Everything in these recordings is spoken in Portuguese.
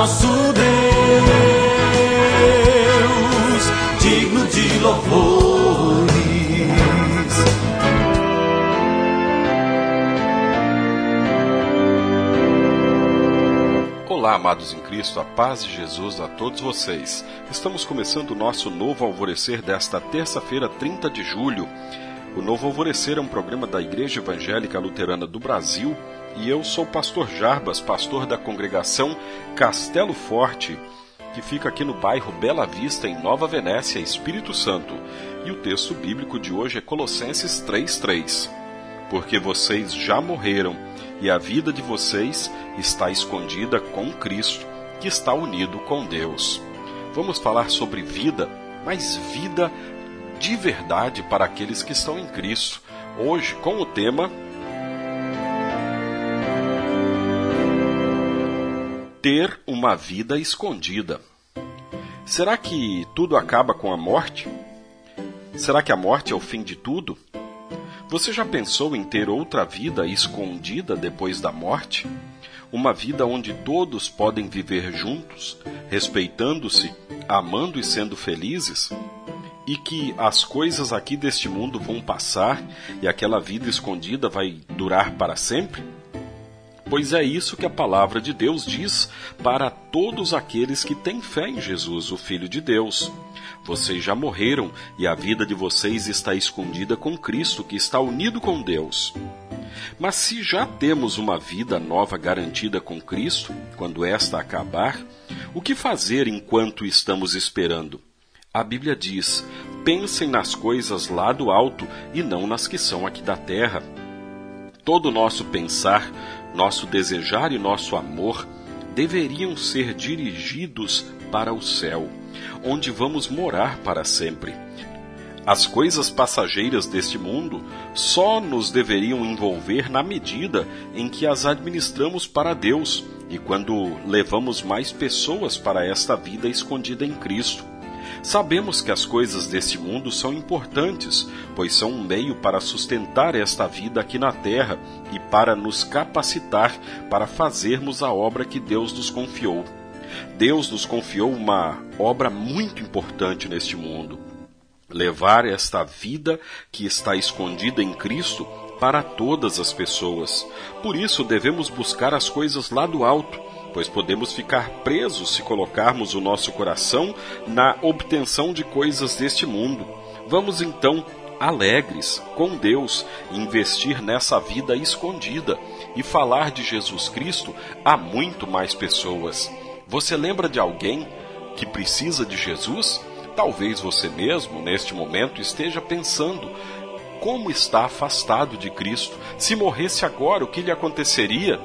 nosso Deus, digno de louvores. Olá, amados em Cristo, a paz de Jesus a todos vocês. Estamos começando o nosso novo alvorecer desta terça-feira, 30 de julho. O Novo Alvorecer é um programa da Igreja Evangélica Luterana do Brasil e eu sou o pastor Jarbas, pastor da congregação Castelo Forte, que fica aqui no bairro Bela Vista, em Nova Venécia, Espírito Santo. E o texto bíblico de hoje é Colossenses 3:3. Porque vocês já morreram e a vida de vocês está escondida com Cristo, que está unido com Deus. Vamos falar sobre vida, mas vida de verdade para aqueles que estão em Cristo. Hoje, com o tema Ter uma vida escondida. Será que tudo acaba com a morte? Será que a morte é o fim de tudo? Você já pensou em ter outra vida escondida depois da morte? Uma vida onde todos podem viver juntos, respeitando-se, amando e sendo felizes? E que as coisas aqui deste mundo vão passar e aquela vida escondida vai durar para sempre? Pois é isso que a palavra de Deus diz para todos aqueles que têm fé em Jesus, o Filho de Deus. Vocês já morreram e a vida de vocês está escondida com Cristo, que está unido com Deus. Mas se já temos uma vida nova garantida com Cristo, quando esta acabar, o que fazer enquanto estamos esperando? A Bíblia diz: pensem nas coisas lá do alto e não nas que são aqui da terra. Todo o nosso pensar, nosso desejar e nosso amor deveriam ser dirigidos para o céu, onde vamos morar para sempre. As coisas passageiras deste mundo só nos deveriam envolver na medida em que as administramos para Deus e quando levamos mais pessoas para esta vida escondida em Cristo. Sabemos que as coisas deste mundo são importantes, pois são um meio para sustentar esta vida aqui na terra e para nos capacitar para fazermos a obra que Deus nos confiou. Deus nos confiou uma obra muito importante neste mundo. Levar esta vida que está escondida em Cristo para todas as pessoas. Por isso devemos buscar as coisas lá do alto pois podemos ficar presos se colocarmos o nosso coração na obtenção de coisas deste mundo. Vamos então, alegres com Deus, investir nessa vida escondida e falar de Jesus Cristo a muito mais pessoas. Você lembra de alguém que precisa de Jesus? Talvez você mesmo, neste momento, esteja pensando: como está afastado de Cristo? Se morresse agora, o que lhe aconteceria?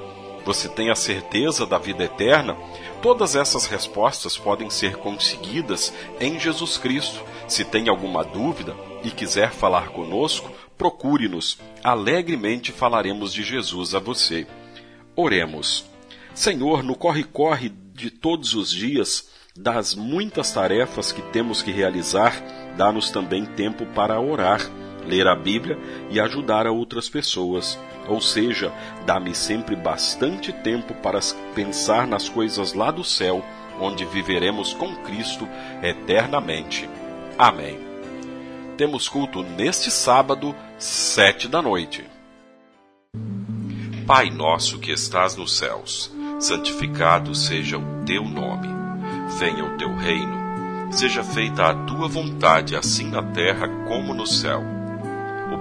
Você tem a certeza da vida eterna? Todas essas respostas podem ser conseguidas em Jesus Cristo. Se tem alguma dúvida e quiser falar conosco, procure-nos. Alegremente falaremos de Jesus a você. Oremos. Senhor, no corre-corre de todos os dias, das muitas tarefas que temos que realizar, dá-nos também tempo para orar, ler a Bíblia e ajudar a outras pessoas. Ou seja, dá-me sempre bastante tempo para pensar nas coisas lá do céu, onde viveremos com Cristo eternamente. Amém. Temos culto neste sábado, sete da noite. Pai nosso que estás nos céus, santificado seja o teu nome. Venha o teu reino. Seja feita a tua vontade, assim na terra como no céu.